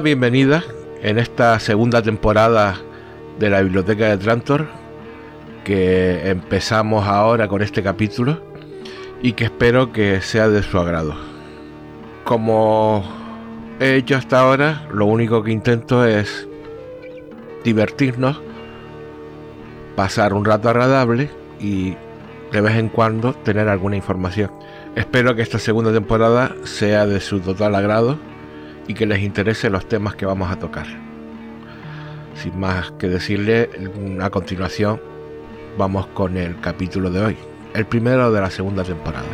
bienvenida en esta segunda temporada de la Biblioteca de Trantor, que empezamos ahora con este capítulo y que espero que sea de su agrado. Como he hecho hasta ahora, lo único que intento es divertirnos, pasar un rato agradable y de vez en cuando tener alguna información. Espero que esta segunda temporada sea de su total agrado y que les interese los temas que vamos a tocar. Sin más que decirle, a continuación vamos con el capítulo de hoy, el primero de la segunda temporada.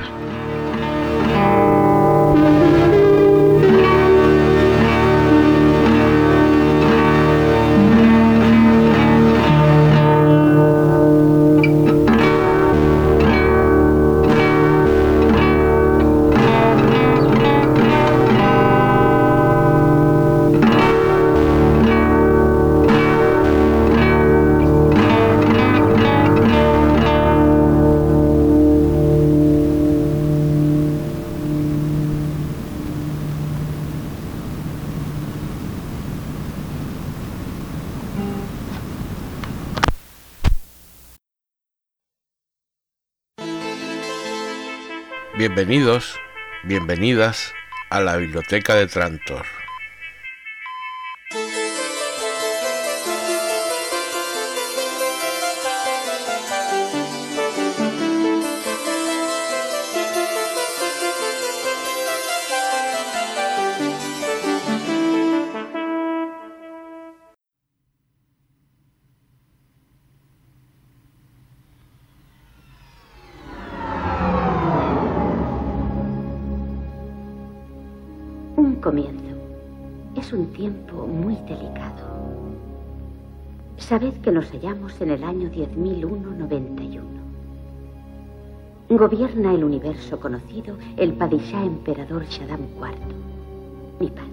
Bienvenidos, bienvenidas a la Biblioteca de Trantor. Nos hallamos en el año 10.001-91. Gobierna el universo conocido el Padishah emperador Shaddam IV, mi padre.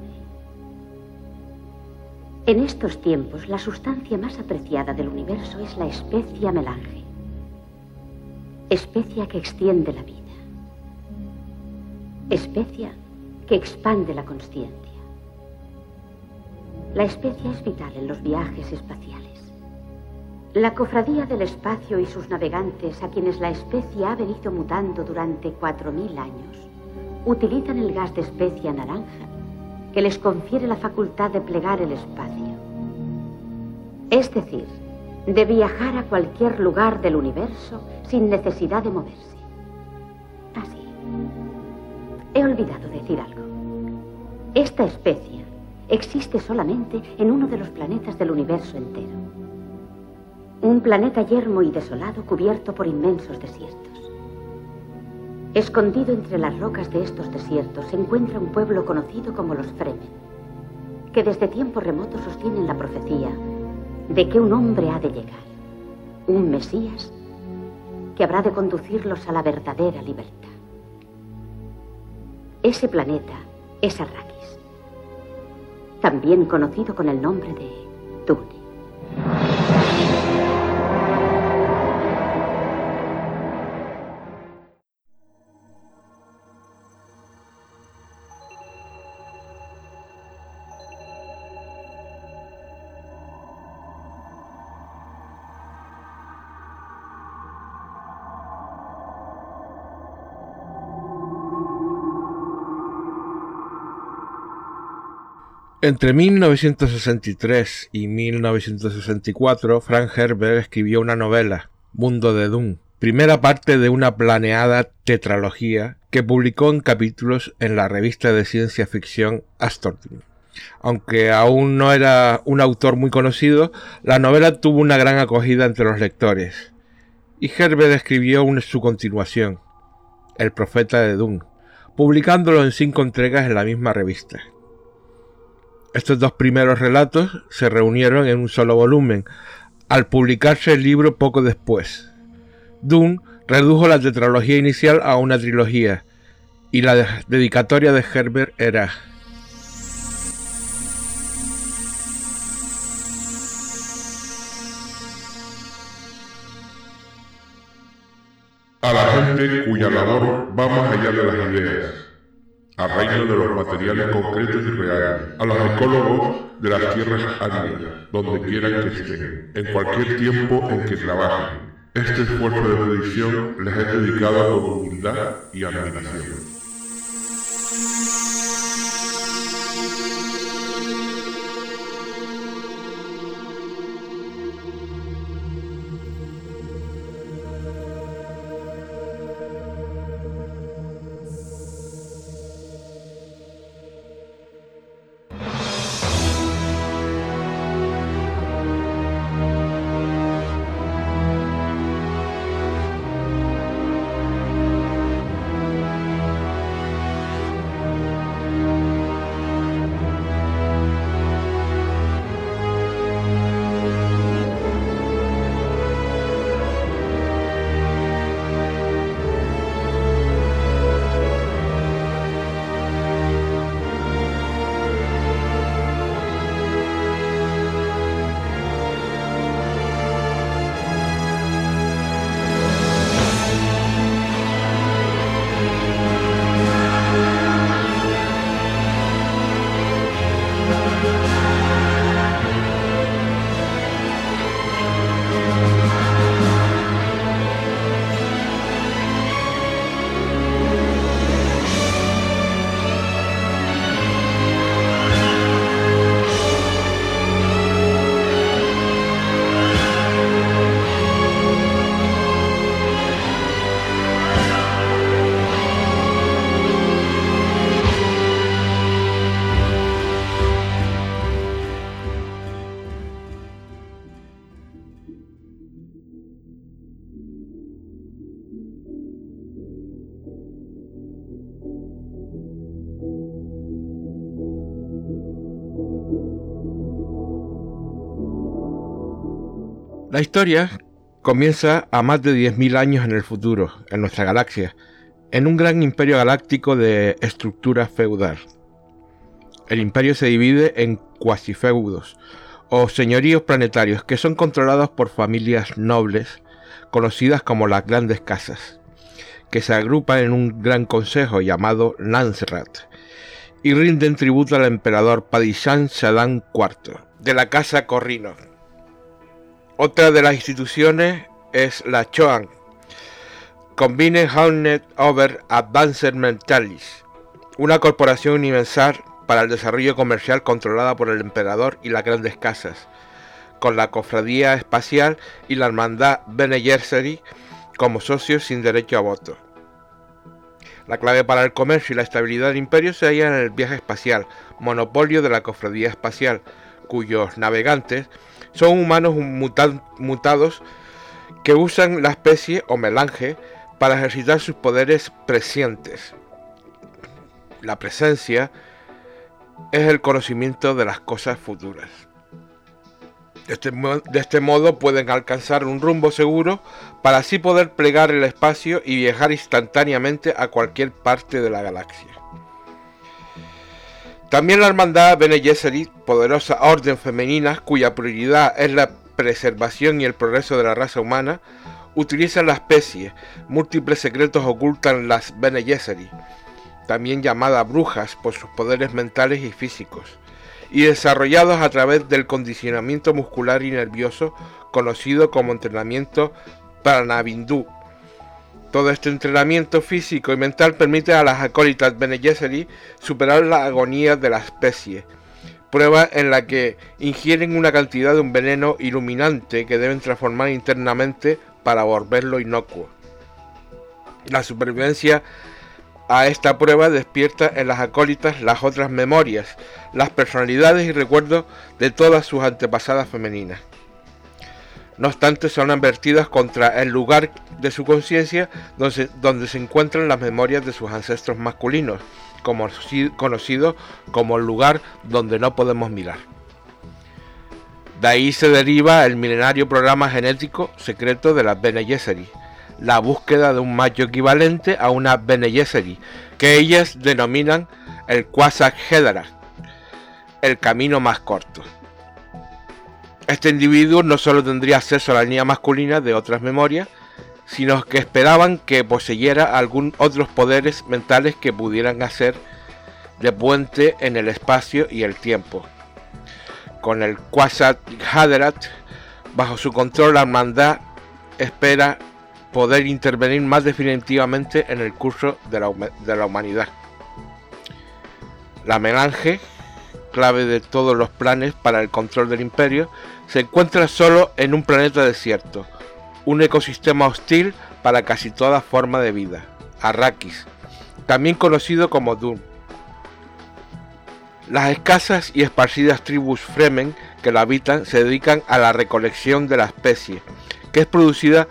En estos tiempos, la sustancia más apreciada del universo es la especia melange, especia que extiende la vida, especia que expande la conciencia. La especia es vital en los viajes espaciales. La cofradía del espacio y sus navegantes, a quienes la especie ha venido mutando durante 4.000 años, utilizan el gas de especia naranja que les confiere la facultad de plegar el espacio. Es decir, de viajar a cualquier lugar del universo sin necesidad de moverse. Así. He olvidado decir algo. Esta especie existe solamente en uno de los planetas del universo entero. Un planeta yermo y desolado cubierto por inmensos desiertos. Escondido entre las rocas de estos desiertos se encuentra un pueblo conocido como los Fremen, que desde tiempos remotos sostienen la profecía de que un hombre ha de llegar, un Mesías, que habrá de conducirlos a la verdadera libertad. Ese planeta es Arrakis, también conocido con el nombre de Dune. Entre 1963 y 1964, Frank Herbert escribió una novela, Mundo de Doom, primera parte de una planeada tetralogía que publicó en capítulos en la revista de ciencia ficción Astortin. Aunque aún no era un autor muy conocido, la novela tuvo una gran acogida entre los lectores. Y Herbert escribió su continuación, El Profeta de Doom, publicándolo en cinco entregas en la misma revista. Estos dos primeros relatos se reunieron en un solo volumen, al publicarse el libro poco después. Dune redujo la tetralogía inicial a una trilogía, y la dedicatoria de Herbert era a la gente cuya labor va más allá de las ideas, al reino de los materiales concretos y reales, a los ecólogos de las tierras áridas, donde quieran que estén, en cualquier tiempo en que trabajen. Este esfuerzo de predicción les es dedicado con humildad y admiración. La historia comienza a más de 10.000 años en el futuro, en nuestra galaxia, en un gran imperio galáctico de estructura feudal. El imperio se divide en cuasifeudos, o señoríos planetarios, que son controlados por familias nobles, conocidas como las grandes casas, que se agrupan en un gran consejo llamado Lancerat, y rinden tributo al emperador Padishan Shadan IV, de la casa Corrino otra de las instituciones es la CHOAN, Combine Hound Over Advanced Mentalis, una corporación universal para el desarrollo comercial controlada por el emperador y las grandes casas, con la cofradía espacial y la hermandad Bene Gesserit como socios sin derecho a voto. La clave para el comercio y la estabilidad del imperio se halla en el viaje espacial, monopolio de la cofradía espacial, cuyos navegantes son humanos mutados que usan la especie o melange para ejercitar sus poderes prescientes. La presencia es el conocimiento de las cosas futuras. De este, de este, modo pueden alcanzar un rumbo seguro para así poder plegar el espacio y viajar instantáneamente a cualquier parte de la galaxia. También la hermandad Bene poderosa orden femenina cuya prioridad es la preservación y el progreso de la raza humana, utiliza la especie. Múltiples secretos ocultan las Bene Gesserit, también llamadas brujas por sus poderes mentales y físicos, y desarrollados a través del condicionamiento muscular y nervioso conocido como entrenamiento Pranabindú todo este entrenamiento físico y mental permite a las acólitas Bene Gesserit superar la agonía de la especie, prueba en la que ingieren una cantidad de un veneno iluminante que deben transformar internamente para volverlo inocuo. La supervivencia a esta prueba despierta en las acólitas las otras memorias, las personalidades y recuerdos de todas sus antepasadas femeninas. No obstante, son advertidas contra el lugar de su conciencia donde, se encuentran las memorias de sus ancestros masculinos, como, conocido como el lugar donde no podemos mirar. De ahí se deriva el milenario programa genético secreto de las Bene la búsqueda de un macho equivalente a una Bene que ellas denominan el Quasar Hedera, el camino más corto. Este individuo no solo tendría acceso a la línea masculina de otras memorias, sino que esperaban que poseyera algún otros poderes mentales que pudieran hacer de puente en el espacio y el tiempo. Con el Quasat Haderat bajo su control, la hermandad espera poder intervenir más definitivamente en el curso de la, de la humanidad. La melange, clave de todos los planes para el control del imperio, se encuentra solo en un planeta desierto, un ecosistema hostil para casi toda forma de vida, Arrakis, también conocido como Dune. Las escasas y esparcidas tribus Fremen que la habitan se dedican a la recolección de la especie, que es producida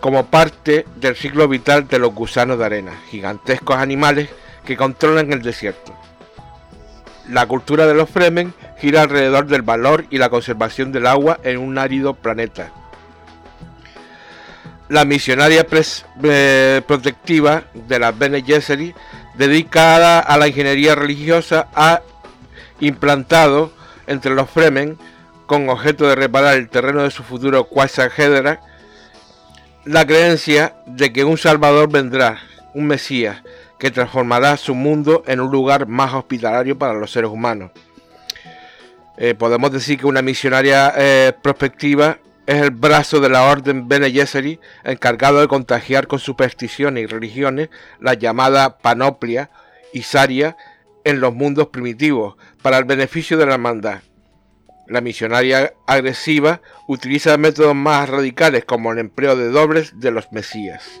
como parte del ciclo vital de los gusanos de arena, gigantescos animales que controlan el desierto. La cultura de los Fremen gira alrededor del valor y la conservación del agua en un árido planeta. La misionaria eh, protectiva de las Bene Gesserit, dedicada a la ingeniería religiosa, ha implantado entre los Fremen, con objeto de reparar el terreno de su futuro Quasar la creencia de que un Salvador vendrá, un Mesías, que transformará su mundo en un lugar más hospitalario para los seres humanos. Eh, podemos decir que una misionaria eh, prospectiva es el brazo de la orden Bene Gesserit encargado de contagiar con supersticiones y religiones la llamada panoplia y saria en los mundos primitivos para el beneficio de la hermandad. La misionaria agresiva utiliza métodos más radicales como el empleo de dobles de los mesías.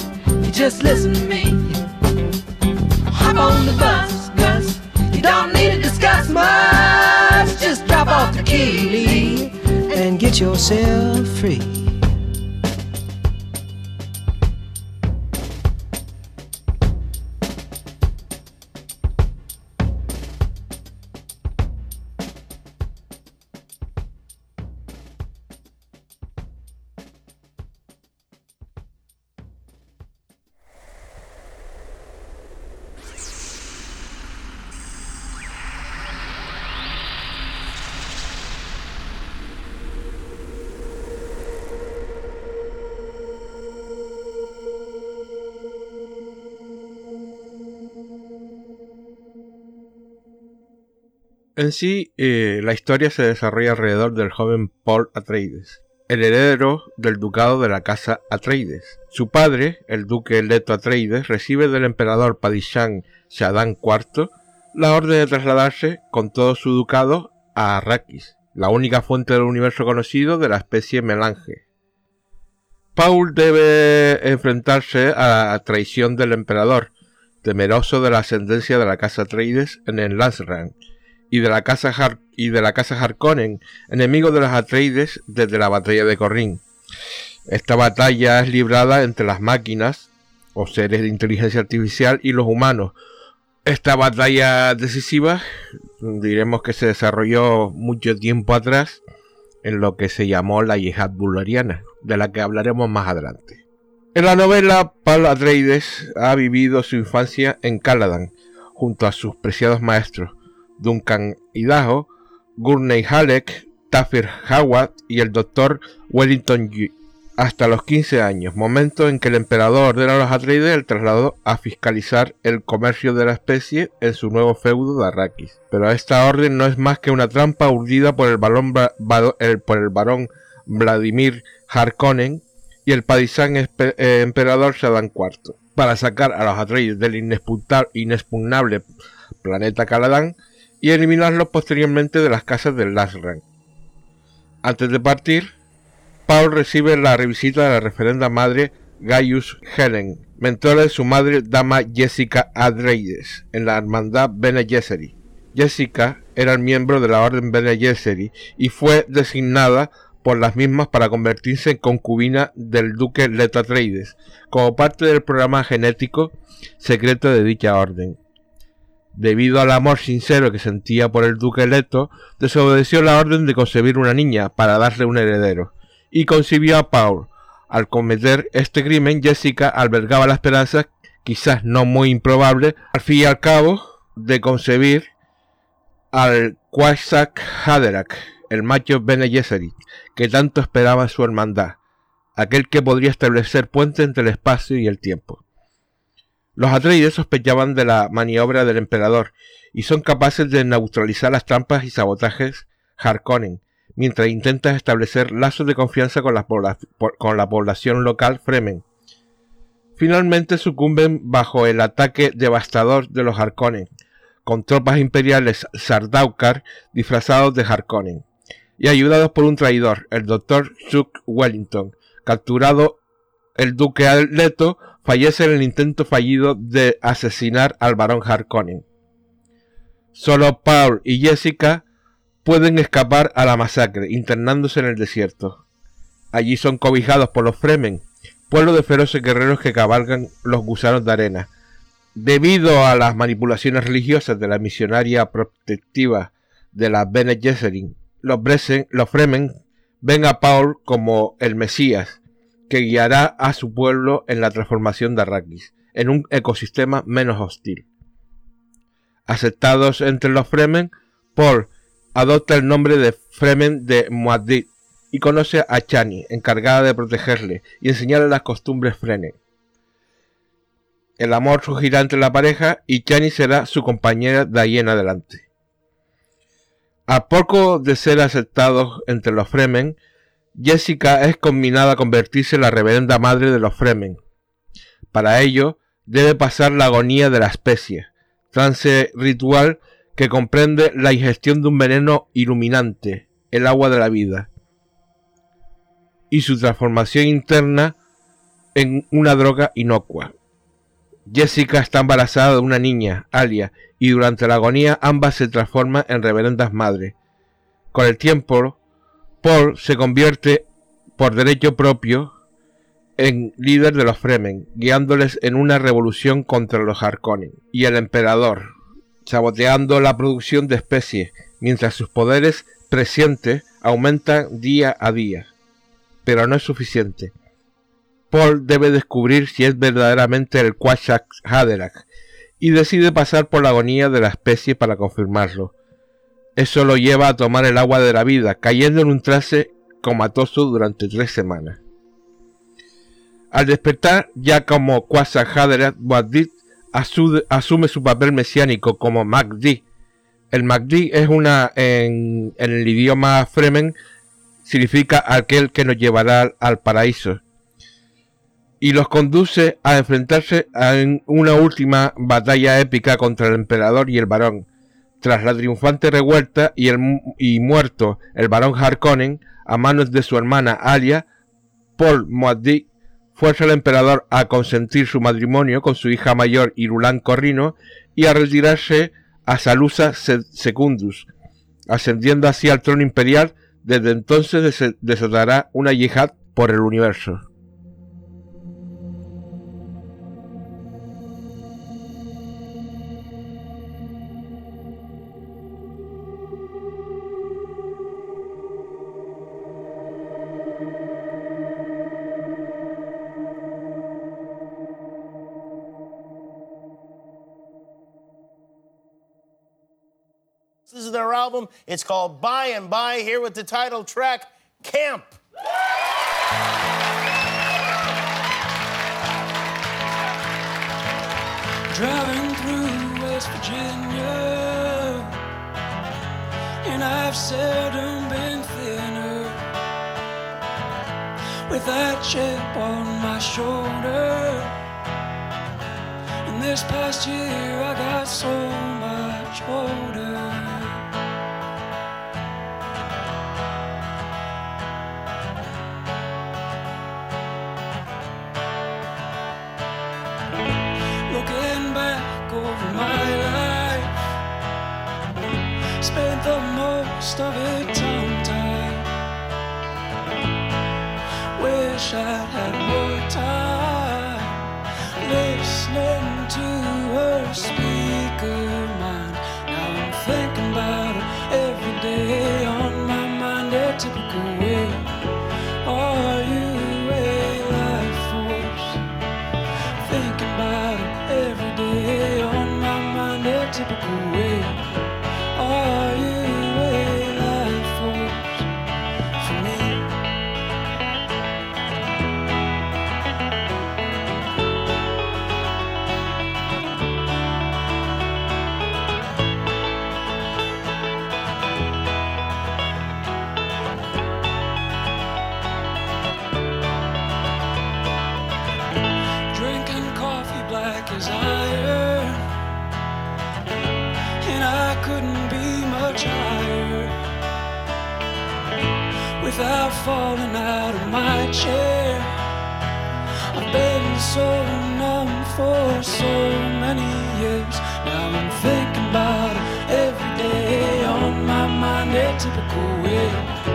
Just listen to me. Hop on the bus, Gus. You don't need to discuss much. Just drop off the key and get yourself free. En sí, eh, la historia se desarrolla alrededor del joven Paul Atreides, el heredero del ducado de la casa Atreides. Su padre, el duque Leto Atreides, recibe del emperador Padishah Shaddam IV la orden de trasladarse con todo su ducado a Arrakis, la única fuente del universo conocido de la especie melange. Paul debe enfrentarse a la traición del emperador, temeroso de la ascendencia de la casa Atreides en el Landsrang, y de la casa, y de la casa Harkonnen, enemigos de los Atreides desde la batalla de Corrin. Esta batalla es librada entre las máquinas o seres de inteligencia artificial y los humanos. Esta batalla decisiva diremos que se desarrolló mucho tiempo atrás en lo que se llamó la yihad bulgariana, de la que hablaremos más adelante. En la novela, Paul Atreides ha vivido su infancia en Caladan, junto a sus preciados maestros, Duncan Idaho, Gurney Halleck, Tafir Howard y el Dr. Wellington Yu, hasta los 15 años, momento en que el emperador ordena a los Atreides el traslado a fiscalizar el comercio de la especie en su nuevo feudo de Arrakis. Pero esta orden no es más que una trampa urdida por el, por el barón Vladimir Harkonnen y el padisán eh, emperador Shaddam IV, para sacar a los Atreides del inexpugnable planeta Caladan y eliminarlos posteriormente de las casas del Last Rank. Antes de partir, Paul recibe la revisita de la referenda madre Gaius Helen, mentora de su madre dama Jessica Adreides en la hermandad Bene Gesserit. Jessica era miembro de la orden Bene Gesserit y fue designada por las mismas para convertirse en concubina del duque Leto Atreides, como parte del programa genético secreto de dicha orden debido al amor sincero que sentía por el duque Leto, desobedeció la orden de concebir una niña para darle un heredero, y concibió a Paul. Al cometer este crimen, Jessica albergaba la esperanza, quizás no muy improbable, al fin y al cabo, de concebir al Quasak Haderach, el macho Bene Gesserit, que tanto esperaba su hermandad, aquel que podría establecer puente entre el espacio y el tiempo. Los Atreides sospechaban de la maniobra del emperador y son capaces de neutralizar las trampas y sabotajes Harkonnen, mientras intentan establecer lazos de confianza con la, con la población local Fremen. Finalmente sucumben bajo el ataque devastador de los Harkonnen, con tropas imperiales Sardaukar disfrazados de Harkonnen, y ayudados por un traidor, el Dr. Chuck Wellington, capturado el duque Leto fallece en el intento fallido de asesinar al barón Harkonnen. Solo Paul y Jessica pueden escapar a la masacre, internándose en el desierto. Allí son cobijados por los Fremen, pueblo de feroces guerreros que cabalgan los gusanos de arena. Debido a las manipulaciones religiosas de la misionaria protectiva de la Bene Gesserit, los, los Fremen ven a Paul como el Mesías, que guiará a su pueblo en la transformación de Arrakis, en un ecosistema menos hostil. Aceptados entre los Fremen, Paul adopta el nombre de Fremen de Muad'Dib y conoce a Chani, encargada de protegerle y enseñarle las costumbres Fremen. El amor surgirá entre la pareja y Chani será su compañera de ahí en adelante. A poco de ser aceptados entre los Fremen, Jessica es combinada a convertirse en la reverenda madre de los Fremen. Para ello, debe pasar la agonía de la especie, trance ritual que comprende la ingestión de un veneno iluminante, el agua de la vida y su transformación interna en una droga inocua. Jessica está embarazada de una niña, Alia, y durante la agonía ambas se transforman en reverendas madres. Con el tiempo, Paul se convierte por derecho propio en líder de los Fremen, guiándoles en una revolución contra los Harkonnen y el emperador, saboteando la producción de especies, mientras sus poderes prescientes aumentan día a día. Pero no es suficiente. Paul debe descubrir si es verdaderamente el Quashak Haderach y decide pasar por la agonía de la especie para confirmarlo. Eso lo lleva a tomar el agua de la vida, cayendo en un trance comatoso durante tres semanas. Al despertar, ya como Haderach, Muad'Dib asume su papel mesiánico como Magdi. El Magdi es una, en, en el idioma Fremen, significa aquel que nos llevará al paraíso y los conduce a enfrentarse en una última batalla épica contra el emperador y el varón. Tras la triunfante revuelta y, el, y muerto el varón Harkonnen a manos de su hermana Alia, Paul Muad'Dib fuerza al emperador a consentir su matrimonio con su hija mayor Irulan Corrino y a retirarse a Salusa Secundus, ascendiendo así al trono imperial. Desde entonces desatará una yihad por el universo. This is their album. It's called By and By, here with the title track, Camp. Driving through West Virginia, and I've seldom been thinner. With that chip on my shoulder, and this past year I got so much older. Of it day.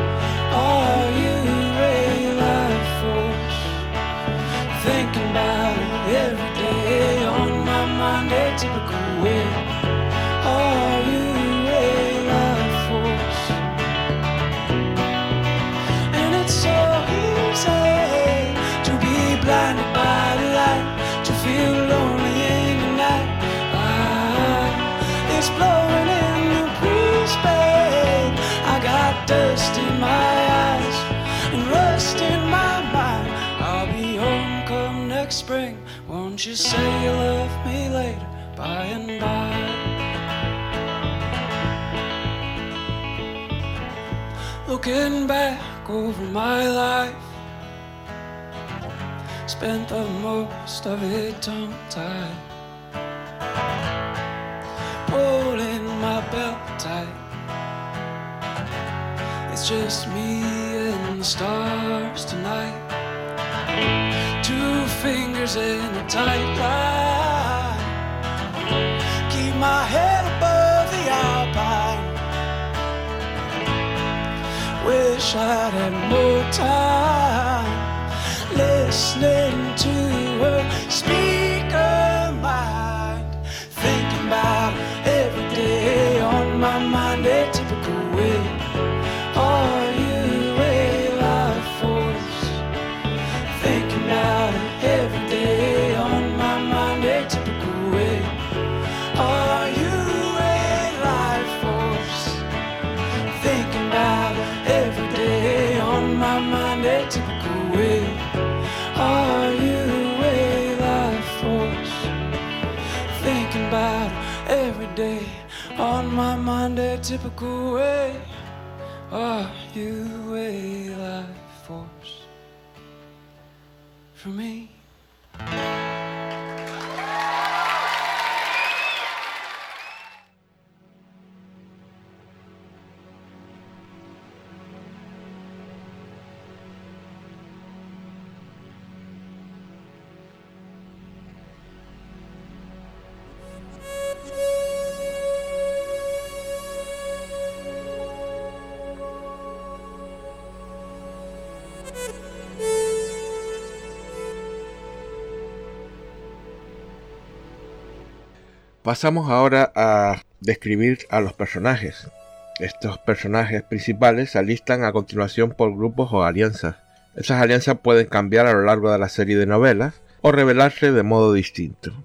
You say you love me later, by and by? Looking back over my life, spent the most of it tongue tied, pulling my belt tight. It's It's just me and the stars tonight. Two fingers in a tight line. Keep my head above the alpine. Wish I'd had more time listening typical way. Are you a Pasamos ahora a describir a los personajes. Estos personajes principales se alistan a continuación por grupos o alianzas. Esas alianzas pueden cambiar a lo largo de la serie de novelas o revelarse de modo distinto.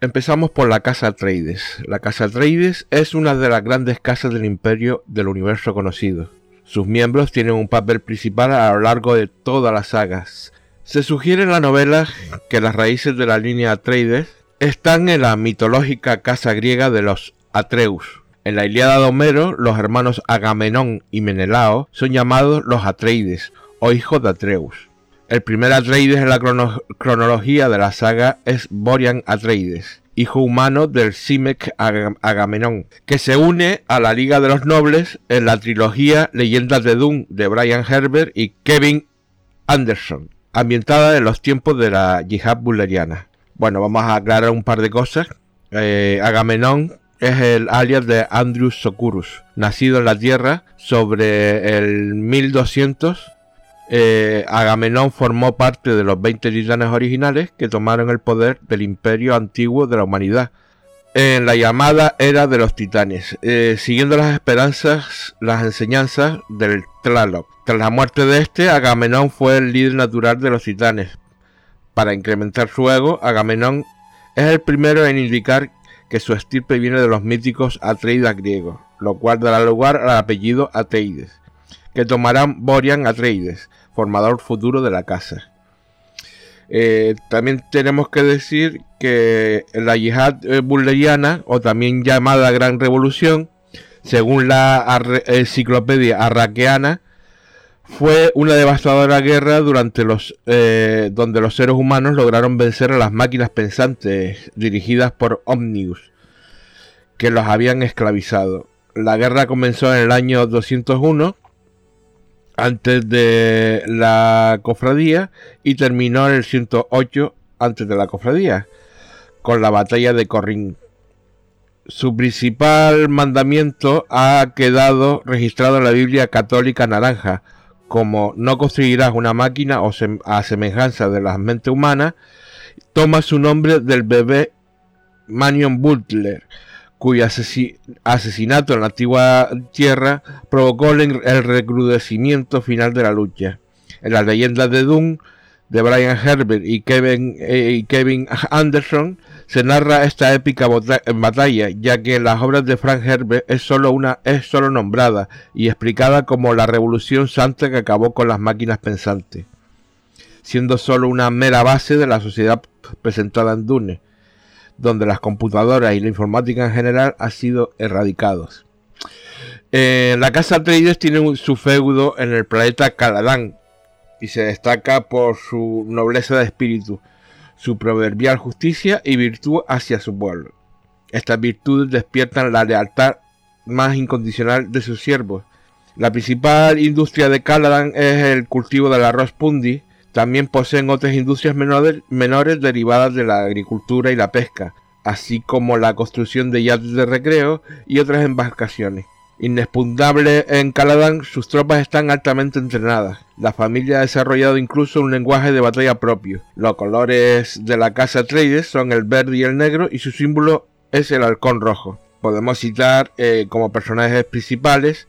Empezamos por la Casa Atreides. La Casa Atreides es una de las grandes casas del imperio del universo conocido. Sus miembros tienen un papel principal a lo largo de todas las sagas. Se sugiere en la novela que las raíces de la línea Atreides están en la mitológica casa griega de los Atreus. En la Ilíada de Homero, los hermanos Agamenón y Menelao son llamados los Atreides o hijos de Atreus. El primer Atreides en la crono- cronología de la saga es Borian Atreides, hijo humano del Simek Aga- Agamenón, que se une a la Liga de los Nobles en la trilogía Leyendas de Dune de Brian Herbert y Kevin Anderson, ambientada en los tiempos de la yihad bulleriana. Bueno, vamos a aclarar un par de cosas. Eh, Agamenón es el alias de Andrews Socurus, nacido en la Tierra sobre el 1200. Eh, Agamenón formó parte de los 20 titanes originales que tomaron el poder del imperio antiguo de la humanidad en la llamada era de los titanes, eh, siguiendo las esperanzas, las enseñanzas del Tlaloc. Tras la muerte de este, Agamenón fue el líder natural de los titanes. Para incrementar su ego, Agamenón es el primero en indicar que su estirpe viene de los míticos Atreides griegos, lo cual dará lugar al apellido Atreides, que tomarán Borian Atreides, formador futuro de la casa. Eh, también tenemos que decir que la yihad eh, bulleriana, o también llamada Gran Revolución, según la arre- enciclopedia arraqueana, fue una devastadora guerra durante los, eh, donde los seres humanos lograron vencer a las máquinas pensantes dirigidas por Omnius, que los habían esclavizado. La guerra comenzó en el año 201 antes de la cofradía y terminó en el 108 antes de la cofradía, con la batalla de Corrin. Su principal mandamiento ha quedado registrado en la Biblia católica naranja, como no construirás una máquina o sem- a semejanza de la mente humana, toma su nombre del bebé Manion Butler, cuyo asesi- asesinato en la antigua tierra provocó el, el recrudecimiento final de la lucha. En las leyendas de Dune, de Brian Herbert y Kevin, eh, y Kevin Anderson, se narra esta épica batalla, ya que en las obras de Frank Herbert es solo, una, es solo nombrada y explicada como la revolución santa que acabó con las máquinas pensantes, siendo solo una mera base de la sociedad presentada en Dune donde las computadoras y la informática en general han sido erradicados. Eh, la casa Atreides tiene su feudo en el planeta Caladan y se destaca por su nobleza de espíritu, su proverbial justicia y virtud hacia su pueblo. Estas virtudes despiertan la lealtad más incondicional de sus siervos La principal industria de Caladan es el cultivo del arroz pundi. También poseen otras industrias menores, menores derivadas de la agricultura y la pesca, así como la construcción de yates de recreo y otras embarcaciones. Inexpugnable en Caladan, sus tropas están altamente entrenadas. La familia ha desarrollado incluso un lenguaje de batalla propio. Los colores de la casa Trades son el verde y el negro y su símbolo es el halcón rojo. Podemos citar eh, como personajes principales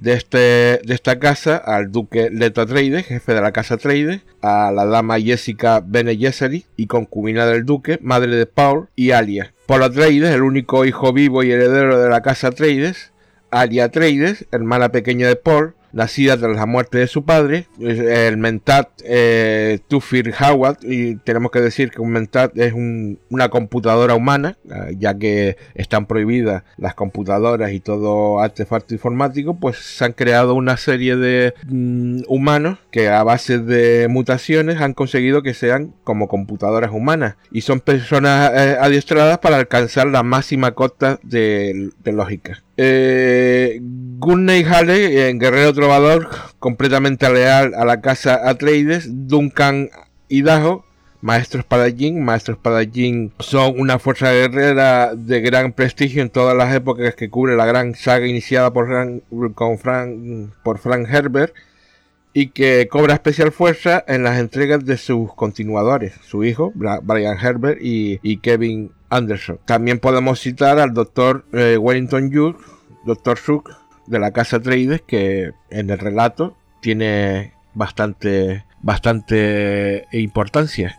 de, este, de esta casa al duque Leto Atreides, jefe de la casa Atreides, a la dama Jessica Bene Gesserit y concubina del duque, madre de Paul y Alia. Paul Atreides, el único hijo vivo y heredero de la casa Atreides, Alia Atreides, hermana pequeña de Paul, nacida tras la muerte de su padre, el Mentat eh, Tufir Howard, y tenemos que decir que un Mentat es una computadora humana, eh, ya que están prohibidas las computadoras y todo artefacto informático, pues se han creado una serie de mm, humanos que a base de mutaciones han conseguido que sean como computadoras humanas y son personas eh, adiestradas para alcanzar la máxima cota de, lógica. Eh, Gunney Hale, en Guerrero Trovador, completamente leal a la casa Atreides, Duncan y Dajo, maestro espadachín. Maestro espadachín son una fuerza guerrera de gran prestigio en todas las épocas que cubre la gran saga iniciada por con Frank, por Frank Herbert y que cobra especial fuerza en las entregas de sus continuadores, su hijo, Brian Herbert y, Kevin Anderson. También podemos citar al doctor eh, Wellington Yu, doctor Suk, de la casa Trades que en el relato tiene bastante, bastante importancia.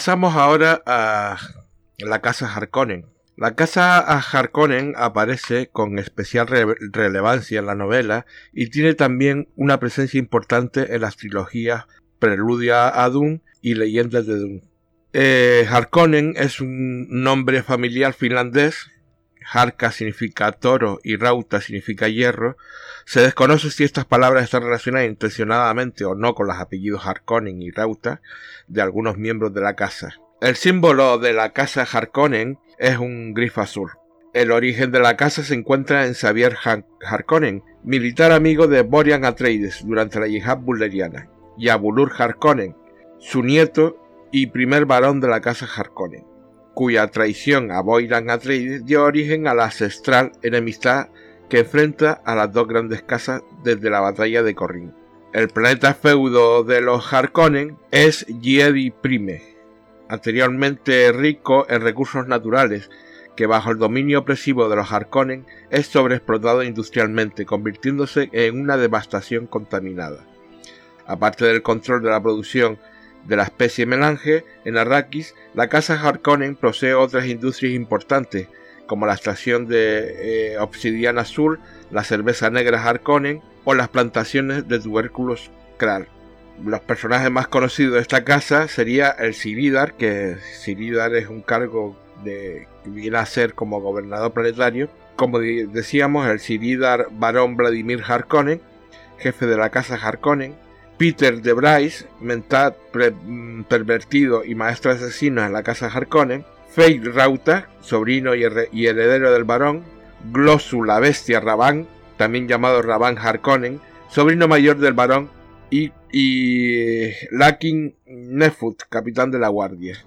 Pasamos ahora a la casa Harkonnen. La casa Harkonnen aparece con especial relevancia en la novela y tiene también una presencia importante en las trilogías Preludia a Dune y Leyendas de Dune. Eh, Harkonnen es un nombre familiar finlandés. Harka significa toro y Rauta significa hierro. Se desconoce si estas palabras están relacionadas intencionadamente o no con los apellidos Harkonnen y Rauta de algunos miembros de la casa. El símbolo de la casa Harkonnen es un grifo azul. El origen de la casa se encuentra en Xavier Harkonnen, militar amigo de Borian Atreides durante la yihad bulleriana, y Abulur Harkonnen, su nieto y primer varón de la casa Harkonnen, cuya traición a Boiran Atreides dio origen a la ancestral enemistad que enfrenta a las dos grandes casas desde la batalla de Corrin. El planeta feudo de los Harkonnen es Jedi Prime, anteriormente rico en recursos naturales, que bajo el dominio opresivo de los Harkonnen es sobreexplotado industrialmente, convirtiéndose en una devastación contaminada. Aparte del control de la producción de la especie melange, en Arrakis, la casa Harkonnen posee otras industrias importantes, como la extracción de eh, obsidiana azul, la cerveza negra Harkonnen o las plantaciones de tubérculos Kral. Los personajes más conocidos de esta casa sería el Siridar, que Siridar es un cargo de, que viene a ser como gobernador planetario. Como decíamos, el Siridar barón Vladimir Harkonnen, jefe de la casa Harkonnen, Peter de Bryce, mental mm, pervertido y maestro asesino en la casa Harkonnen, Fade Rauta, sobrino y, heredero del varón, Glossu la bestia Raban, también llamado Raban Harkonnen, sobrino mayor del varón, y, y Lakin Nefut, capitán de la guardia.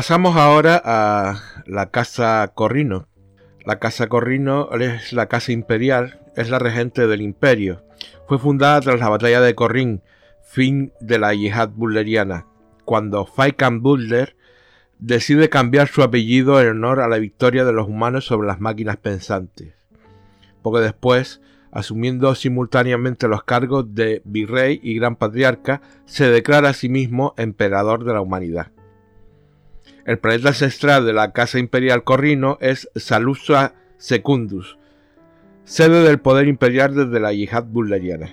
Pasamos ahora a la Casa Corrino. La Casa Corrino es la Casa Imperial, es la regente del imperio. Fue fundada tras la batalla de Corrin, fin de la yihad bulleriana, cuando Faikan Buller decide cambiar su apellido en honor a la victoria de los humanos sobre las máquinas pensantes. Poco después, asumiendo simultáneamente los cargos de virrey y gran patriarca, se declara a sí mismo emperador de la humanidad. El planeta ancestral de la Casa Imperial Corrino es Salusa Secundus, sede del poder imperial desde la yihad bulleriana.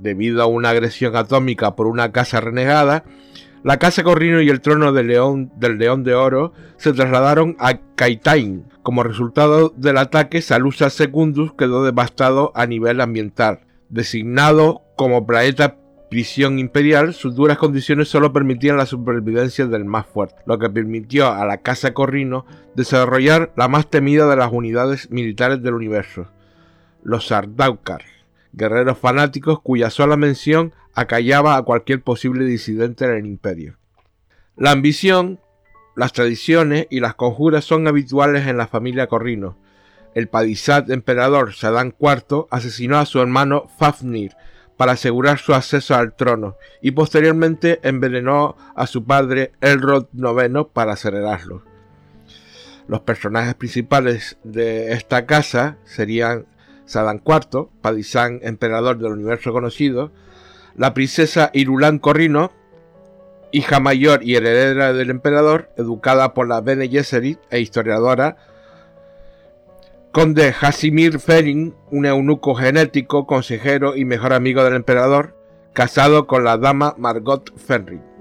Debido a una agresión atómica por una casa renegada, la Casa Corrino y el trono del León, del León de Oro se trasladaron a Kaitain. Como resultado del ataque, Salusa Secundus quedó devastado a nivel ambiental. Designado como planeta prisión imperial, sus duras condiciones solo permitían la supervivencia del más fuerte, lo que permitió a la Casa Corrino desarrollar la más temida de las unidades militares del universo, los Sardaukar, guerreros fanáticos cuya sola mención acallaba a cualquier posible disidente en el imperio. La ambición, las tradiciones y las conjuras son habituales en la familia Corrino. El Padisat emperador Sadán IV asesinó a su hermano Fafnir, para asegurar su acceso al trono y posteriormente envenenó a su padre Elrod IX para acelerarlo. Los personajes principales de esta casa serían Sadan IV, Padisán emperador del universo conocido, la princesa Irulan Corrino, hija mayor y heredera del emperador, educada por la Bene Gesserit e historiadora Conde Hasimir Ferin, un eunuco genético, consejero y mejor amigo del emperador, casado con la dama Margot Fenrir.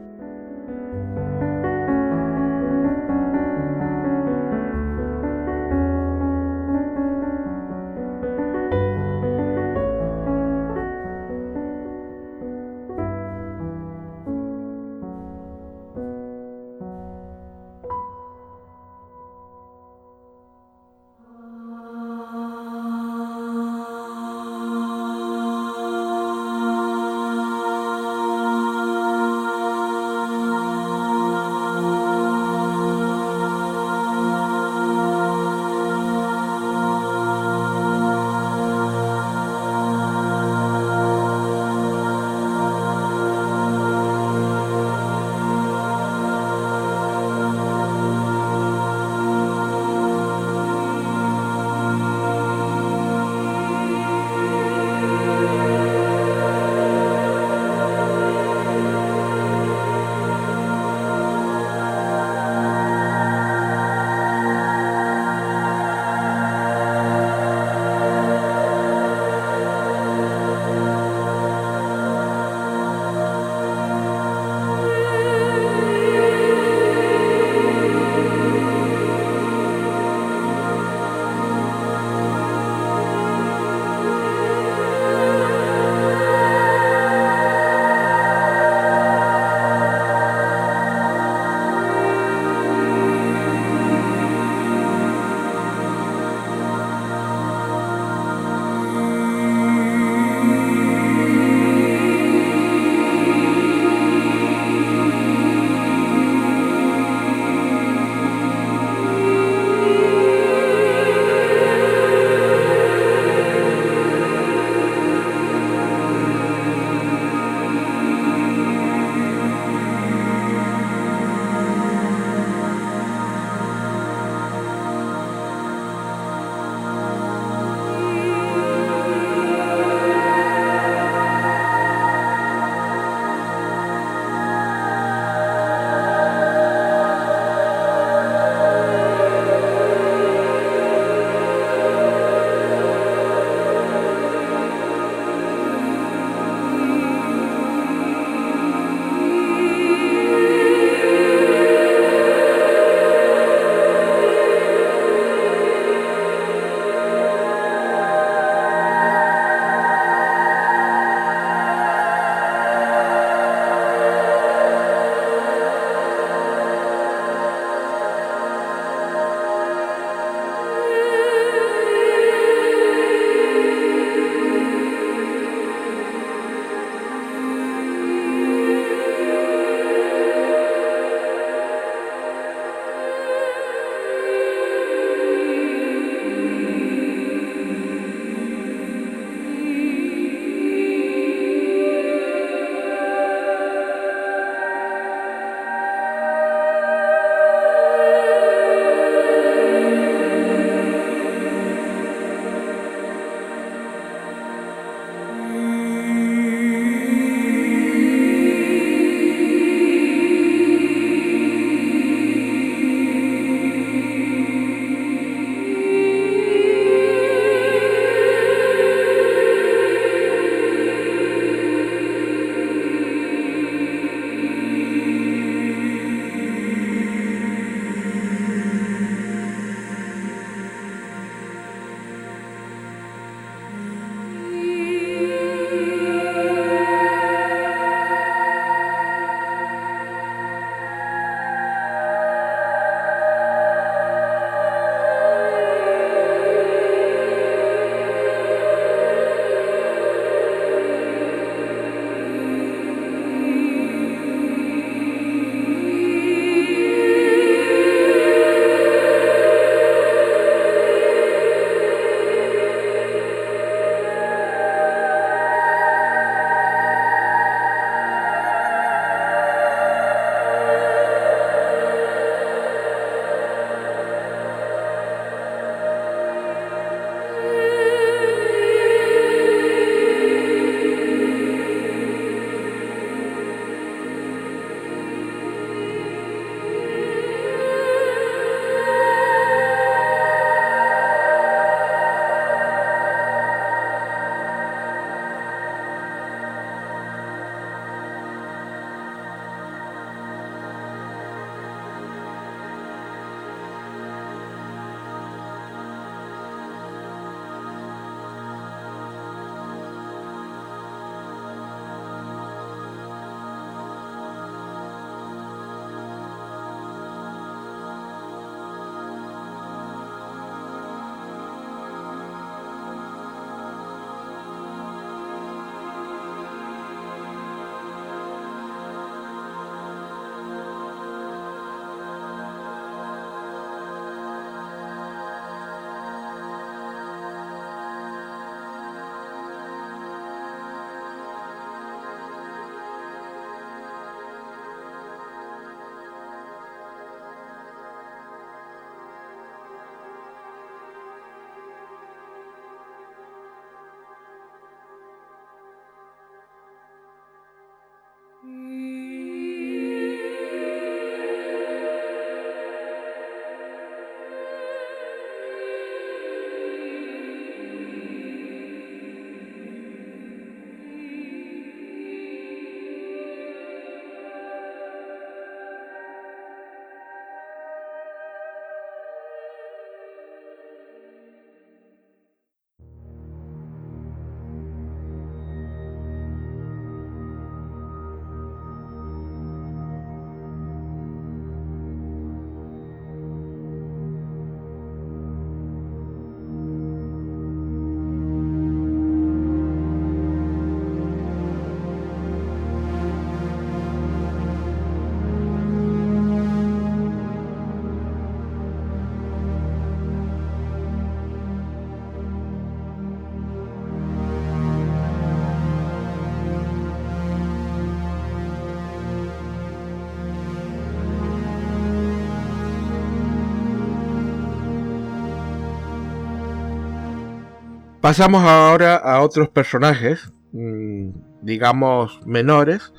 Pasamos ahora a otros personajes, mm, digamos menores,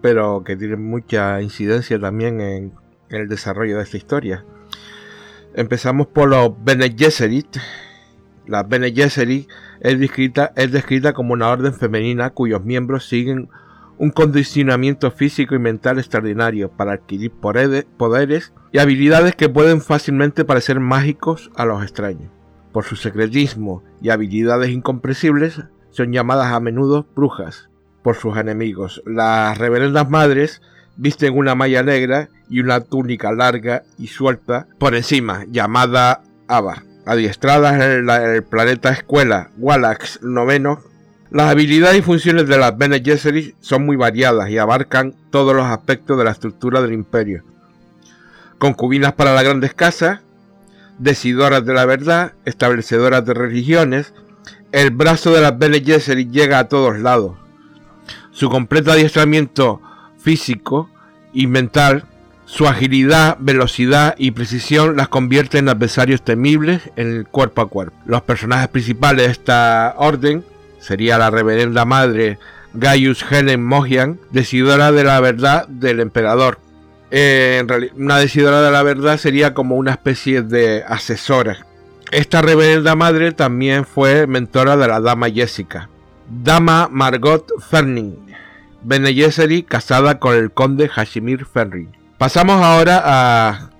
pero que tienen mucha incidencia también en, el desarrollo de esta historia. Empezamos por los Bene Gesserit. La Bene Gesserit es descrita, es descrita como una orden femenina cuyos miembros siguen un condicionamiento físico y mental extraordinario para adquirir poderes y habilidades que pueden fácilmente parecer mágicos a los extraños. Por su secretismo y habilidades incomprensibles, son llamadas a menudo brujas por sus enemigos. Las reverendas madres visten una malla negra y una túnica larga y suelta por encima, llamada Ava. Adiestradas en, el planeta escuela Wallax IX, las habilidades y funciones de las Bene Gesserit son muy variadas y abarcan todos los aspectos de la estructura del imperio. Concubinas para las grandes casas, decidoras de la verdad, establecedoras de religiones, el brazo de las Bene Gesserit llega a todos lados. Su completo adiestramiento físico y mental, su agilidad, velocidad y precisión las convierte en adversarios temibles en el cuerpo a cuerpo. Los personajes principales de esta orden sería la reverenda madre Gaius Helen Mohian, decidora de la verdad del emperador. Eh, una decidora de la verdad sería como una especie de asesora. Esta reverenda madre también fue mentora de la dama Jessica. Dama Margot Ferning, Bene casada con el conde Hashimir Ferning. Pasamos ahora a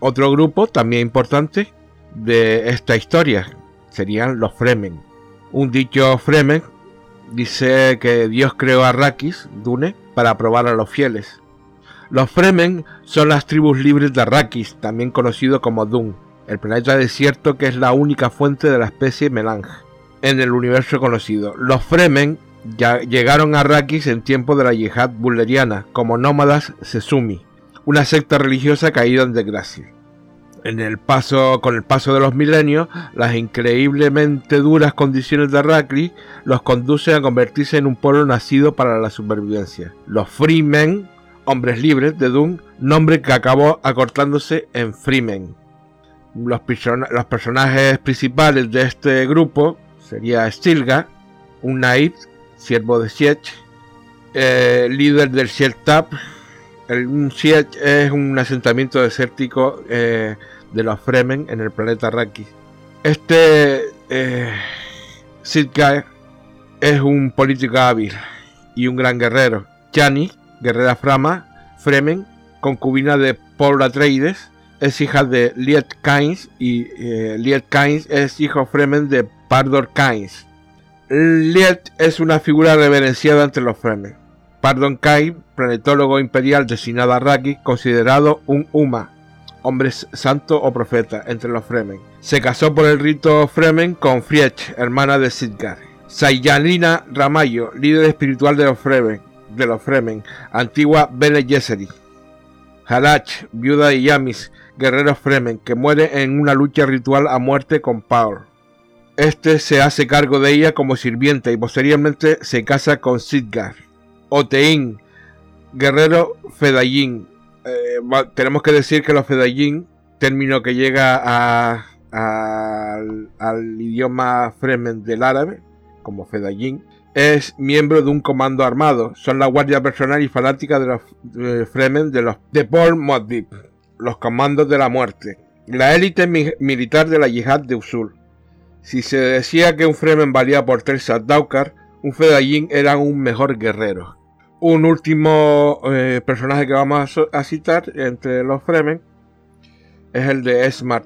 otro grupo también importante de esta historia. Serían los Fremen. Un dicho Fremen dice que Dios creó a Arrakis, Dune, para probar a los fieles. Los Fremen son las tribus libres de Arrakis, también conocido como Dune, el planeta desierto que es la única fuente de la especie Melange en el universo conocido. Los Fremen ya llegaron a Arrakis en tiempo de la yihad bulleriana como nómadas Sesumi, una secta religiosa caída en desgracia. En el paso, con el paso de los milenios, las increíblemente duras condiciones de Arrakis los conducen a convertirse en un pueblo nacido para la supervivencia. Los Freemen, hombres libres de Dune, nombre que acabó acortándose en Freemen. Los, personajes principales de este grupo sería Stilga, un Naib, siervo de Sietch, eh, líder del Tap. El, un Sietch es un asentamiento desértico eh, de los Fremen en el planeta Raki. Este eh, es un político hábil y un gran guerrero. Chani, guerrera Frama, Fremen, concubina de Paul Atreides, es hija de Liet Kynes y eh, Liet Kynes es hijo Fremen de Pardor Kynes. Liet es una figura reverenciada entre los Fremen. Pardon Kynes, planetólogo imperial designado a Raki, considerado un Uma, hombre santo o profeta entre los Fremen. Se casó por el rito Fremen con Friech, hermana de Sidgar. Sayanina Ramayo, líder espiritual de los Fremen, de los Fremen antigua Bene Gesserit. Halach, viuda de Yamis, guerrero Fremen, que muere en una lucha ritual a muerte con Power. Este se hace cargo de ella como sirvienta y posteriormente se casa con Sidgar. Otein, guerrero Fedayin. Eh, tenemos que decir que los Fedayin, término que llega al, idioma Fremen del árabe, como Fedayin, es miembro de un comando armado. Son la guardia personal y fanática de los Fremen de los de Paul los comandos de la muerte. La élite militar de la yihad de Usul. Si se decía que un Fremen valía por tres Daukar, un Fedayín era un mejor guerrero. Un último eh, personaje que vamos a, citar entre los Fremen es el de Esmar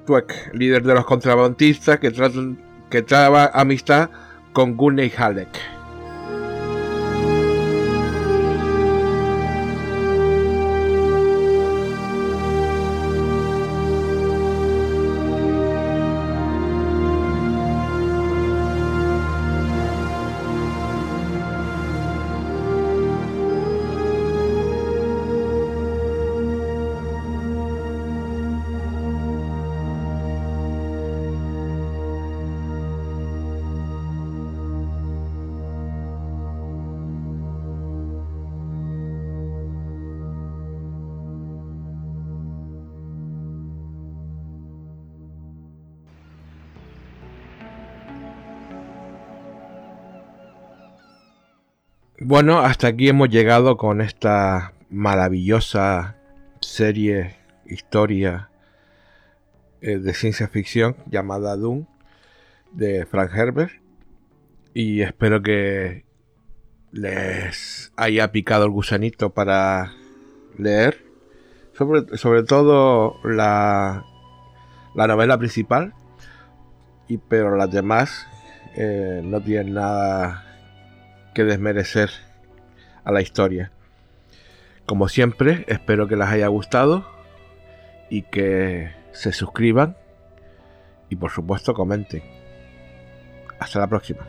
líder de los contrabandistas que traba amistad con Guney Halleck. Bueno, hasta aquí hemos llegado con esta maravillosa serie, historia eh, de ciencia ficción llamada Doom de Frank Herbert. Y espero que les haya picado el gusanito para leer. Sobre, sobre todo la, la novela principal. Y, pero las demás eh, no tienen nada que desmerecer a la historia. Como siempre, espero que les haya gustado y que se suscriban y por supuesto comenten. Hasta la próxima.